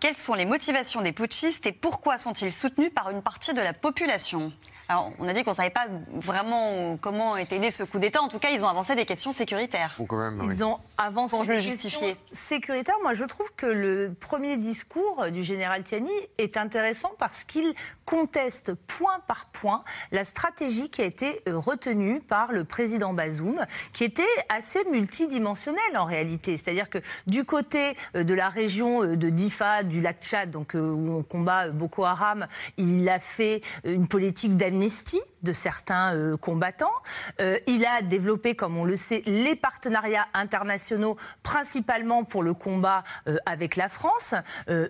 Quelles sont les motivations des putschistes et pourquoi sont-ils soutenus par une partie de la population? Alors, on a dit qu'on ne savait pas vraiment comment était né ce coup d'État. En tout cas, ils ont avancé des questions sécuritaires. Ils ont avancé Pour le justifier. sécuritaires. Moi, je trouve que le premier discours du général Tiani est intéressant parce qu'il conteste point par point la stratégie qui a été euh, retenue par le président Bazoum, qui était assez multidimensionnelle en réalité. C'est-à-dire que du côté euh, de la région euh, de Difa, du lac Tchad, donc où on combat Boko Haram, il a fait une politique d'amnistie de certains euh, combattants. Euh, il a développé, comme on le sait, les partenariats internationaux, principalement pour le combat euh, avec la France.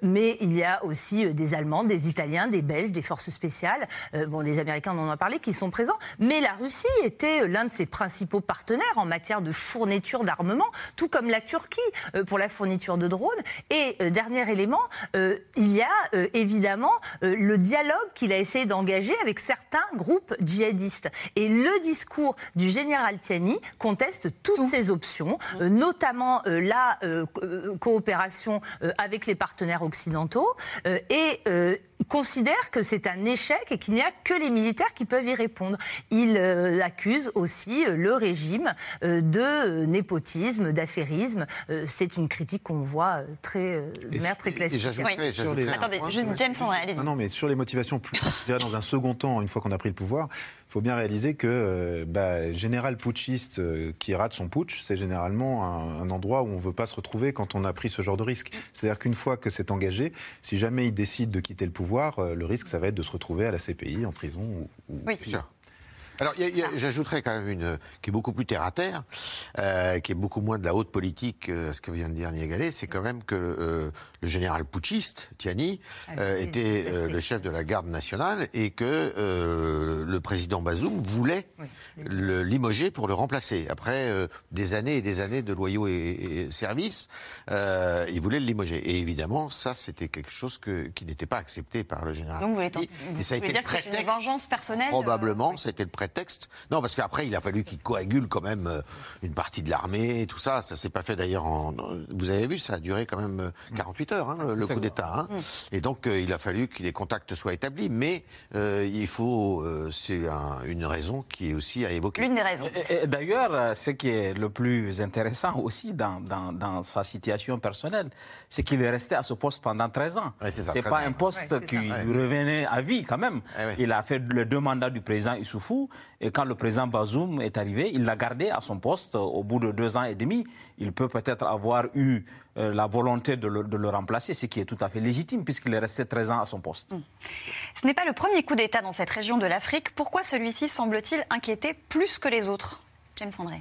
mais il y a aussi des Allemands, des Italiens, des Belges, des forces spéciales. bon, les Américains, on en a parlé, qui sont présents. Mais la Russie était l'un de ses principaux partenaires en matière de fourniture d'armement, tout comme la Turquie pour la fourniture de drones. Et dernier élément, il y a évidemment le dialogue qu'il a essayé d'engager avec certains groupe djihadiste. Et le discours du général Tiani conteste toutes ces options, euh, notamment euh, la euh, coopération avec les partenaires occidentaux, et considère que c'est un échec et qu'il n'y a que les militaires qui peuvent y répondre. Il accuse aussi le régime de népotisme, d'affairisme. c'est une critique qu'on voit très, mère, très classique. Attendez, juste James allez-y. Non, mais sur les motivations, plus, dans un second temps, une fois qu'on a pris le pouvoir, il faut bien réaliser que euh, bah, général putschiste euh, qui rate son putsch, c'est généralement un, endroit où on ne veut pas se retrouver quand on a pris ce genre de risque. C'est-à-dire qu'une fois que c'est engagé, si jamais il décide de quitter le pouvoir, euh, le risque, ça va être de se retrouver à la CPI, en prison ou, ou oui. Alors, j'ajouterais quand même une qui est beaucoup plus terre à terre, euh, qui est beaucoup moins de la haute politique, euh, ce que vient de dire Niagalé, c'est quand même que euh, le général putschiste, Tiani, ah, euh, était euh, le chef de la garde nationale et que le président Bazoum voulait le limoger pour le remplacer. Après des années et des années de loyaux et, et services, il voulait le limoger. Et évidemment, ça, c'était quelque chose que, qui n'était pas accepté par le général. Donc, vous voulez, vous, ça a été dire que une vengeance personnelle Probablement, c'était le texte. Non, parce qu'après, il a fallu qu'il coagule quand même euh, une partie de l'armée et tout ça. Ça s'est pas fait d'ailleurs en. Vous avez vu, ça a duré quand même 48 euh, heures, hein, le coup d'État. Hein. Mm. Et donc, euh, il a fallu que les contacts soient établis. Mais il faut. c'est une raison qui est aussi à évoquer. L'une des raisons. D'ailleurs, ce qui est le plus intéressant aussi dans, dans, sa situation personnelle, c'est qu'il est resté à ce poste pendant 13 ans. Ouais, c'est pas un poste qui lui revenait à vie quand même. Il a fait les deux mandats du président Issoufou et quand le président Bazoum est arrivé, il l'a gardé à son poste au bout de deux ans et demi. Il peut peut-être avoir eu euh, la volonté de le, remplacer, ce qui est tout à fait légitime puisqu'il est resté 13 ans à son poste. Hmm. Ce n'est pas le premier coup d'État dans cette région de l'Afrique. Pourquoi celui-ci semble-t-il inquiéter plus que les autres?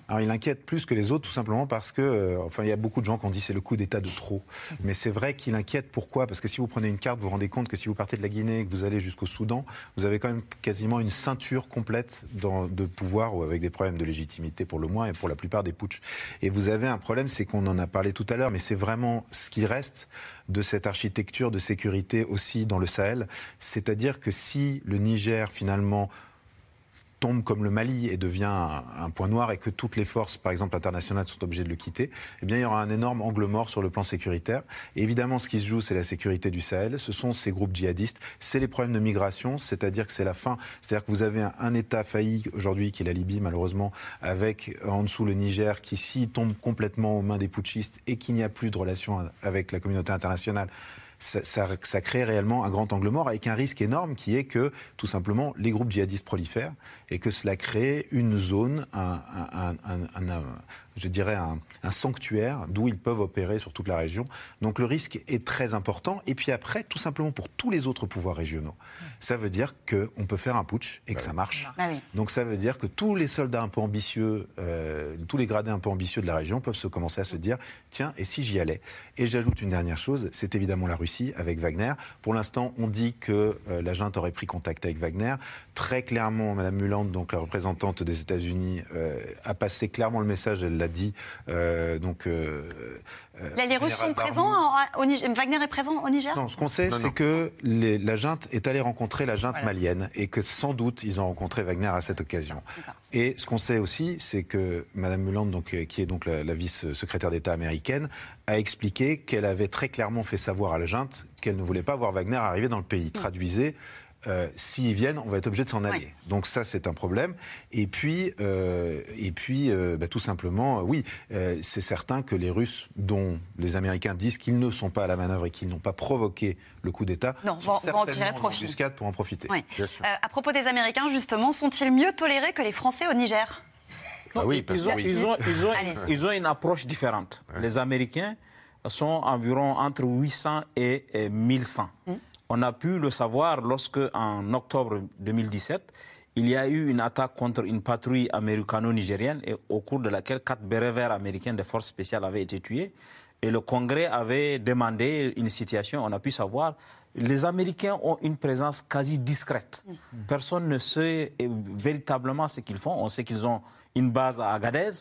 Alors il inquiète plus que les autres tout simplement parce que, euh, enfin il y a beaucoup de gens qui ont dit c'est le coup d'État de trop. Mais c'est vrai qu'il inquiète. Pourquoi? Parce que si vous prenez une carte, vous vous rendez compte que si vous partez de la Guinée et que vous allez jusqu'au Soudan, vous avez quand même quasiment une ceinture complète de pouvoir ou avec des problèmes de légitimité pour le moins et pour la plupart des putschs. Et vous avez un problème, c'est qu'on en a parlé tout à l'heure, mais c'est vraiment ce qui reste de cette architecture de sécurité aussi dans le Sahel. C'est-à-dire que si le Niger finalement tombe comme le Mali et devient un, point noir et que toutes les forces, par exemple internationales, sont obligées de le quitter, eh bien, il y aura un énorme angle mort sur le plan sécuritaire. Évidemment, ce qui se joue, c'est la sécurité du Sahel. Ce sont ces groupes djihadistes. C'est les problèmes de migration, c'est-à-dire que c'est la fin. C'est-à-dire que vous avez un, État failli aujourd'hui, qui est la Libye, malheureusement, avec en dessous le Niger, qui s'y tombe complètement aux mains des putschistes et qu'il n'y a plus de relation avec la communauté internationale ça, crée réellement un grand angle mort avec un risque énorme qui est que tout simplement les groupes djihadistes prolifèrent et que cela crée une zone, un, je dirais un, sanctuaire d'où ils peuvent opérer sur toute la région. Donc le risque est très important. Et puis après, tout simplement pour tous les autres pouvoirs régionaux, ça veut dire qu'on peut faire un putsch et que ça marche. Bah Donc ça veut dire que tous les soldats un peu ambitieux, euh, tous les gradés un peu ambitieux de la région peuvent se commencer à se dire tiens, et si j'y allais? Et j'ajoute une dernière chose, c'est évidemment la Russie avec Wagner. Pour l'instant, on dit que euh, la junte aurait pris contact avec Wagner. Très clairement, Madame Muland, donc la représentante des États-Unis, euh, a passé clairement le message, elle l'a l'a dit. donc, Là, les Russes sont présents au Niger. Wagner est présent au Niger? Non, ce qu'on sait, c'est que la junte est allée rencontrer la junte malienne et que sans doute ils ont rencontré Wagner à cette occasion. Et ce qu'on sait aussi, c'est que Mme Muland, donc, qui est donc la, vice-secrétaire d'État américaine, a expliqué qu'elle avait très clairement fait savoir à la junte qu'elle ne voulait pas voir Wagner arriver dans le pays. Traduisez, euh, s'ils viennent, on va être obligé de s'en aller. Donc ça, c'est un problème. Et puis, euh, et puis euh, bah, tout simplement, oui, c'est certain que les Russes, dont les Américains disent qu'ils ne sont pas à la manœuvre et qu'ils n'ont pas provoqué le coup d'État, vont, vont en tirer profit. pour en profiter. à propos des Américains, justement, sont-ils mieux tolérés que les Français au Niger? Ah oui, ils, ont, ils, ont, ils, ont, ils, ont, une approche différente. Les Américains sont environ entre 800 et 1100. On a pu le savoir lorsque, en octobre 2017, il y a eu une attaque contre une patrouille américano-nigérienne au cours de laquelle quatre bérets verts américains des forces spéciales avaient été tués. Et le Congrès avait demandé une situation, on a pu savoir, les Américains ont une présence quasi discrète. Personne ne sait véritablement ce qu'ils font. On sait qu'ils ont une base à Agadez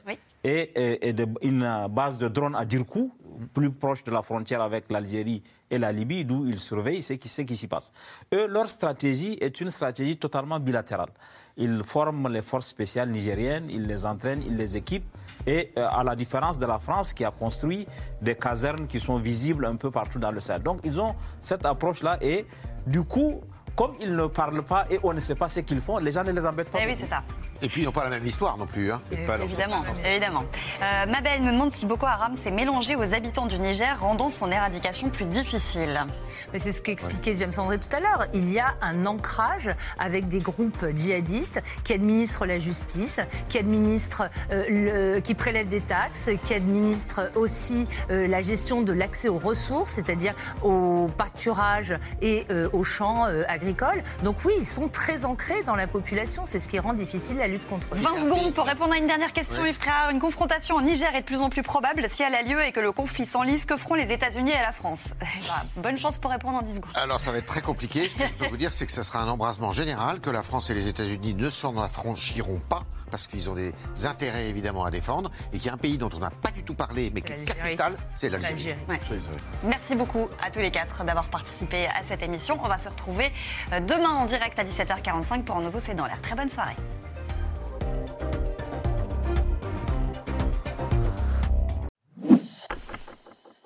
et, une base de drones à Dirkou, plus proche de la frontière avec l'Algérie et la Libye, d'où ils surveillent ce qui, qui s'y passe. Eux, leur stratégie est une stratégie totalement bilatérale. Ils forment les forces spéciales nigériennes, ils les entraînent, ils les équipent. Et euh, à la différence de la France qui a construit des casernes qui sont visibles un peu partout dans le Sahel. Donc ils ont cette approche-là et du coup, comme ils ne parlent pas et on ne sait pas ce qu'ils font, les gens ne les embêtent pas. Eh oui, c'est ça. Et puis ils n'ont pas la même histoire non plus. Hein. Pas évidemment, évidemment. Euh, Mabel nous demande si Boko Haram s'est mélangé aux habitants du Niger, rendant son éradication plus difficile. Mais c'est ce qu'expliquait James André tout à l'heure. Il y a un ancrage avec des groupes djihadistes qui administrent la justice, qui administrent, euh, qui prélèvent des taxes, qui administrent aussi euh, la gestion de l'accès aux ressources, c'est-à-dire au pâturage et aux champs agricoles donc oui, ils sont très ancrés dans la population. C'est ce qui rend difficile la lutte contre 20 secondes pour répondre à une dernière question, Yves Une confrontation en Niger est de plus en plus probable si elle a lieu et que le conflit s'enlise. Que feront les États-Unis et la France bah, Bonne chance pour répondre en 10 secondes. Alors ça va être très compliqué. Ce que je peux vous dire, c'est que ce sera un embrasement général, que la France et les États-Unis ne s'en affranchiront pas parce qu'ils ont des intérêts évidemment à défendre et qu'il y a un pays dont on n'a pas du tout parlé mais qui est capital, c'est l'Algérie. Merci beaucoup à tous les quatre d'avoir participé à cette émission. On va se retrouver euh, demain en direct à 17h45 pour un nouveau C'est dans l'air. Très bonne soirée.